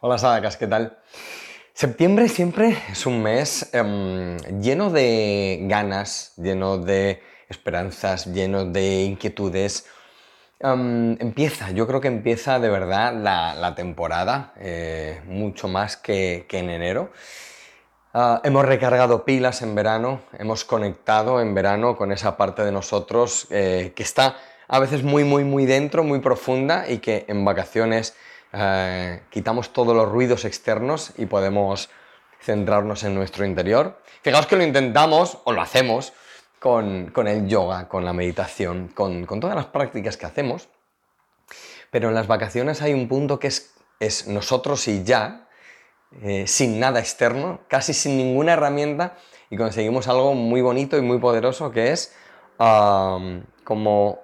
Hola Sadakas, ¿qué tal? Septiembre siempre es un mes em, lleno de ganas, lleno de esperanzas, lleno de inquietudes. Em, empieza, yo creo que empieza de verdad la, temporada, eh, mucho más que, en enero. Ah, hemos recargado pilas en verano, hemos conectado en verano con esa parte de nosotros eh, que está a veces muy, muy, muy dentro, muy profunda y que en vacaciones eh, quitamos todos los ruidos externos y podemos centrarnos en nuestro interior. Fijaos que lo intentamos o lo hacemos con, el yoga, con la meditación, con, todas las prácticas que hacemos, pero en las vacaciones hay un punto que es, nosotros y ya, eh, sin nada externo, casi sin ninguna herramienta y conseguimos algo muy bonito y muy poderoso que es como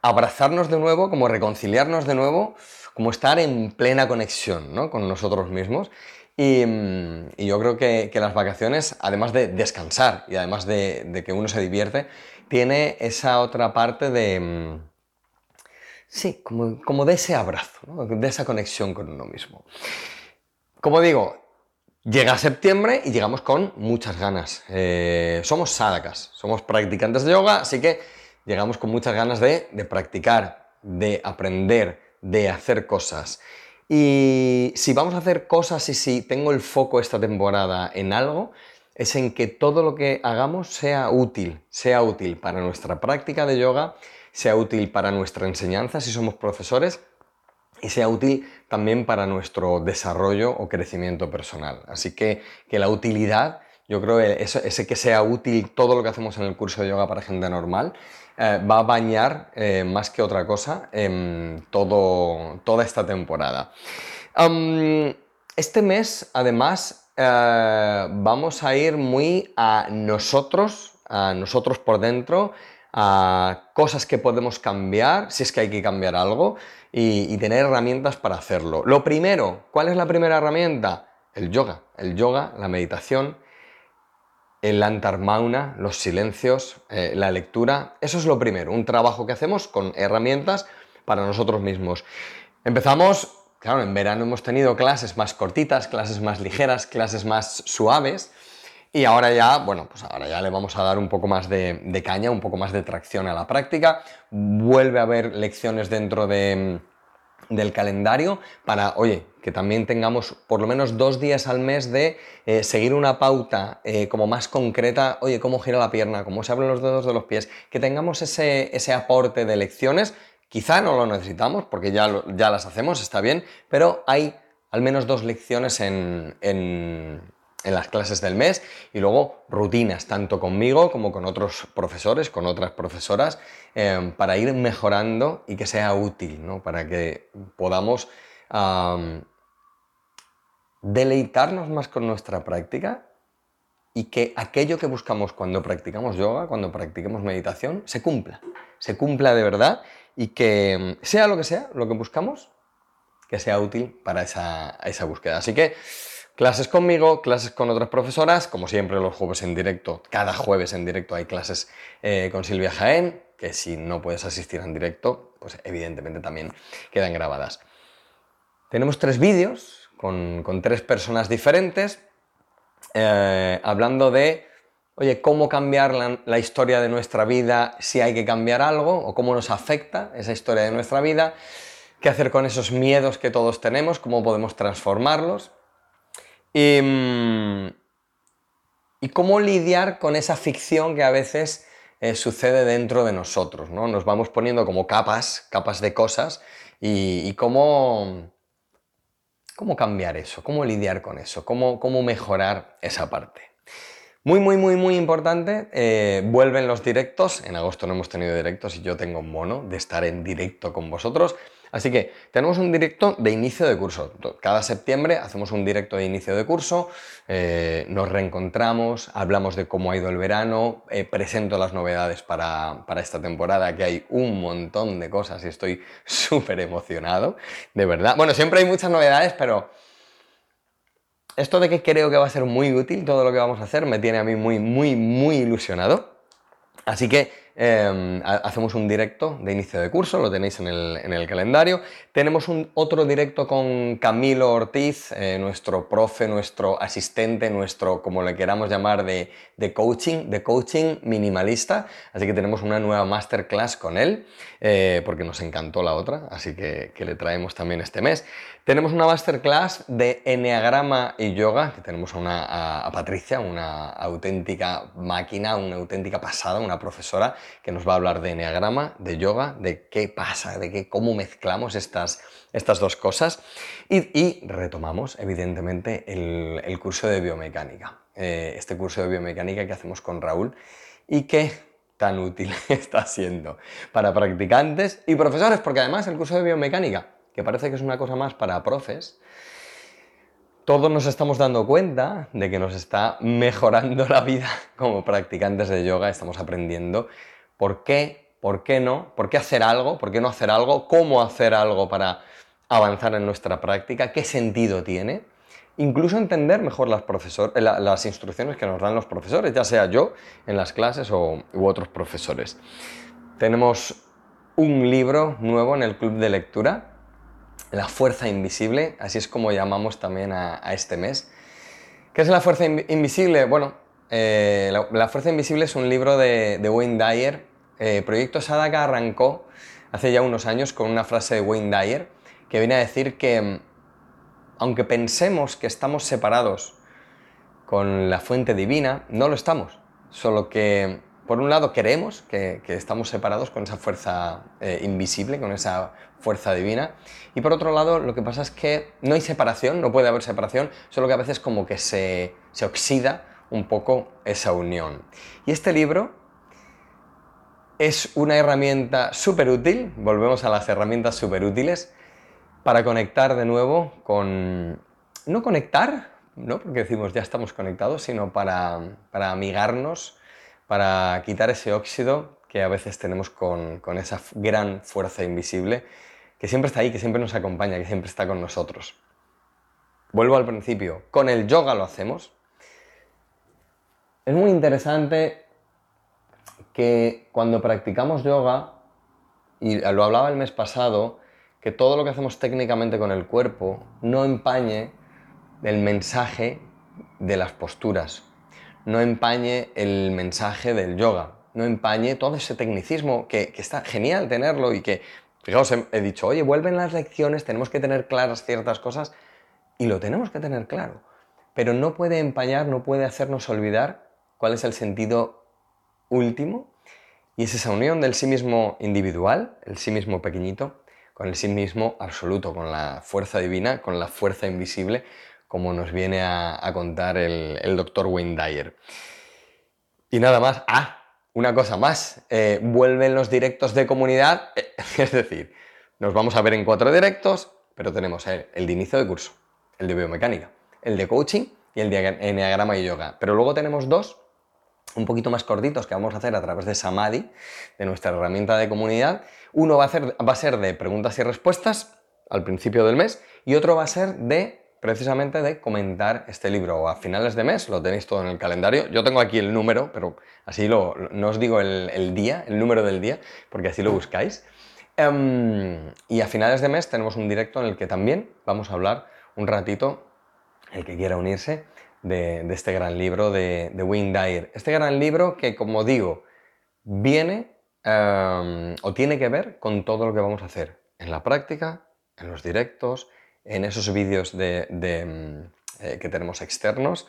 abrazarnos de nuevo, como reconciliarnos de nuevo como estar en plena conexión con nosotros mismos. Mm, y, yo creo que, las vacaciones, además de descansar y además de, que uno se divierte, tiene esa otra parte de... Mm, sí, como, de ese abrazo, de esa conexión con uno mismo. Como digo, llega septiembre y llegamos con muchas ganas. Eh, somos sadakas, somos practicantes de yoga, así que llegamos con muchas ganas de practicar, de aprender, de hacer cosas. Y si vamos a hacer cosas y si tengo el foco esta temporada en algo, es en que todo lo que hagamos sea útil, sea útil para nuestra práctica de yoga, sea útil para nuestra enseñanza si somos profesores y sea útil también para nuestro desarrollo o crecimiento personal. Así que, que la utilidad, yo creo que ese que sea útil todo lo que hacemos en el curso de yoga para gente normal, eh, va a bañar eh, más que otra cosa en todo, toda esta temporada. este mes, además, eh, vamos a ir muy a nosotros, a nosotros por dentro, a cosas que podemos cambiar, si es que hay que cambiar algo, y, y tener herramientas para hacerlo. Lo primero, ¿cuál es la primera herramienta? El yoga. El yoga, la meditación, el antarmauna, los silencios, eh, la lectura. Eso es lo primero, un trabajo que hacemos con herramientas para nosotros mismos. Empezamos, claro, en verano hemos tenido clases más cortitas, clases más ligeras, clases más suaves. Y ahora ya, bueno, pues ahora ya le vamos a dar un poco más de caña, un poco más de tracción a la práctica. Vuelve a haber lecciones dentro de, del calendario para, oye, que también tengamos por lo menos dos días al mes de eh, seguir una pauta eh, como más concreta, oye, cómo gira la pierna, cómo se abren los dedos de los pies, que tengamos ese, ese aporte de lecciones, quizá no lo necesitamos porque ya, ya las hacemos, está bien, pero hay al menos dos lecciones en, en las clases del mes y luego rutinas, tanto conmigo como con otros profesores, con otras profesoras, em, para ir mejorando y que sea útil, ¿no? para que podamos deleitarnos más con nuestra práctica y que aquello que buscamos cuando practicamos yoga, cuando practiquemos meditación, se cumpla, se cumpla de verdad y que em, sea lo que sea, lo que buscamos, que sea útil para esa, esa búsqueda. Así que Clases conmigo, clases con otras profesoras, como siempre los jueves en directo, cada jueves en directo hay clases eh, con Silvia Jaén, que si no puedes asistir en directo, pues evidentemente también quedan grabadas. Tenemos tres vídeos con, tres personas diferentes, eh, hablando de, oye, cómo cambiar la, la historia de nuestra vida si hay que cambiar algo, o cómo nos afecta esa historia de nuestra vida, qué hacer con esos miedos que todos tenemos, cómo podemos transformarlos. Em, y, cómo lidiar con esa ficción que a veces eh, sucede dentro de nosotros, ¿no? Nos vamos poniendo como capas, capas de cosas y, cómo, cómo cambiar eso, cómo lidiar con eso, cómo, cómo mejorar esa parte. Muy, muy, muy, muy importante, eh, vuelven los directos. En agosto no hemos tenido directos y yo tengo mono de estar en directo con vosotros. Así que tenemos un directo de inicio de curso. Cada septiembre hacemos un directo de inicio de curso, eh, nos reencontramos, hablamos de cómo ha ido el verano, eh, presento las novedades para, esta temporada, que hay un montón de cosas y estoy súper emocionado, de verdad. Bueno, siempre hay muchas novedades, pero esto de que creo que va a ser muy útil todo lo que vamos a hacer me tiene a mí muy, muy, muy ilusionado. Así que em, hacemos un directo de inicio de curso, lo tenéis en el, calendario. Tenemos otro directo con Camilo Ortiz, eh, nuestro profe, nuestro asistente, nuestro, como le queramos llamar, de, coaching, de coaching minimalista. Así que tenemos una nueva masterclass con él, eh, porque nos encantó la otra, así que, le traemos también este mes. Tenemos una masterclass de Enneagrama y Yoga, que tenemos a, una, Patricia, una auténtica máquina, una auténtica pasada, una profesora que nos va a hablar de Enneagrama, de Yoga, de qué pasa, de qué, cómo mezclamos estas, estas dos cosas. Y, retomamos, evidentemente, el, curso de biomecánica. Eh, este curso de biomecánica que hacemos con Raúl y que tan útil está siendo para practicantes y profesores, porque además el curso de biomecánica que parece que es una cosa más para profes, todos nos estamos dando cuenta de que nos está mejorando la vida como practicantes de yoga, estamos aprendiendo por qué, por qué no, por qué hacer algo, por qué no hacer algo, cómo hacer algo para avanzar en nuestra práctica, qué sentido tiene, incluso entender mejor las, instrucciones que nos dan los profesores, ya sea yo en las clases o, u otros profesores. Tenemos un libro nuevo en el club de lectura la fuerza invisible, así es como llamamos también a, este mes. ¿Qué es la fuerza invisible? Bueno, eh, la, fuerza invisible es un libro de, Wayne Dyer. Eh, Proyecto Sadaka arrancó hace ya unos años con una frase de Wayne Dyer que viene a decir que mm, aunque pensemos que estamos separados con la fuente divina, no lo estamos. Solo que, por un lado, queremos que, estamos separados con esa fuerza eh, invisible, con esa fuerza divina. Y por otro lado, lo que pasa es que no hay separación, no puede haber separación, solo que a veces como que se, se oxida un poco esa unión. Y este libro es una herramienta súper útil, volvemos a las herramientas súper útiles, para conectar de nuevo con... No conectar, ¿no? porque decimos ya estamos conectados, sino para, para amigarnos, para quitar ese óxido que a veces tenemos con, con esa gran fuerza invisible que siempre está ahí, que siempre nos acompaña, que siempre está con nosotros. Vuelvo al principio, con el yoga lo hacemos. Es muy interesante que cuando practicamos yoga, y lo hablaba el mes pasado, que todo lo que hacemos técnicamente con el cuerpo no empañe el mensaje de las posturas, no empañe el mensaje del yoga, no empañe todo ese tecnicismo que, que está genial tenerlo y que Fijaos, he, dicho, oye, vuelven las lecciones, tenemos que tener claras ciertas cosas y lo tenemos que tener claro. Pero no puede empañar, no puede hacernos olvidar cuál es el sentido último y es esa unión del sí mismo individual, el sí mismo pequeñito, con el sí mismo absoluto, con la fuerza divina, con la fuerza invisible, como nos viene a, contar el, el doctor Wayne Dyer. Y nada más. Ah, una cosa más, eh, vuelven los directos de comunidad, es decir, nos vamos a ver en cuatro directos, pero tenemos el, de inicio de curso, el de biomecánica, el de coaching y el de enneagrama y yoga. Pero luego tenemos dos un poquito más cortitos que vamos a hacer a través de Samadhi, de nuestra herramienta de comunidad. Uno va a, va a ser de preguntas y respuestas al principio del mes y otro va a ser de precisamente de comentar este libro a finales de mes, lo tenéis todo en el calendario. Yo tengo aquí el número, pero así lo, no os digo el, día, el número del día, porque así lo buscáis. Em, y a finales de mes tenemos un directo en el que también vamos a hablar un ratito, el que quiera unirse, de, este gran libro de, de Wayne Dyer. Este gran libro que, como digo, viene em, o tiene que ver con todo lo que vamos a hacer en la práctica, en los directos, en esos vídeos de, mm, eh, que tenemos externos.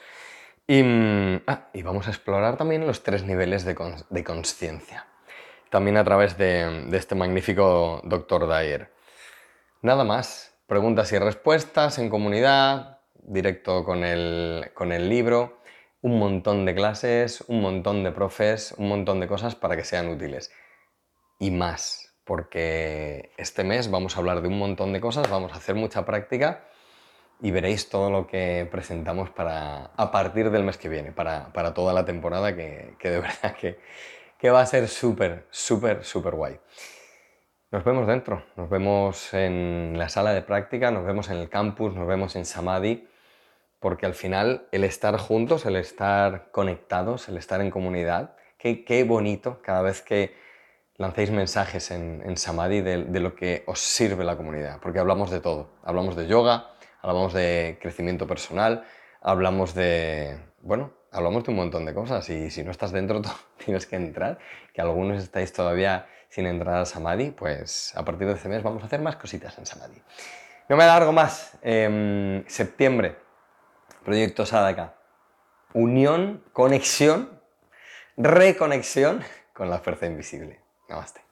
Y, mm, ah, y, vamos a explorar también los tres niveles de, conciencia, también a través de, este magnífico Dr. Dyer. Nada más, preguntas y respuestas en comunidad, directo con el, con el libro, un montón de clases, un montón de profes, un montón de cosas para que sean útiles. Y más, porque este mes vamos a hablar de un montón de cosas, vamos a hacer mucha práctica y veréis todo lo que presentamos para, a partir del mes que viene, para, toda la temporada, que, de verdad que, que va a ser súper, súper, súper guay. Nos vemos dentro, nos vemos en la sala de práctica, nos vemos en el campus, nos vemos en Samadhi, porque al final el estar juntos, el estar conectados, el estar en comunidad, qué, bonito cada vez que lancéis mensajes en, en Samadhi de, lo que os sirve la comunidad, porque hablamos de todo. Hablamos de yoga, hablamos de crecimiento personal, hablamos de, bueno, hablamos de un montón de cosas y si no estás dentro tienes que entrar, que algunos estáis todavía sin entrar a Samadhi, pues a partir de este mes vamos a hacer más cositas en Samadhi. No me alargo más. Eh, septiembre, proyecto Sadaka. Unión, conexión, reconexión con la fuerza invisible. Namaste.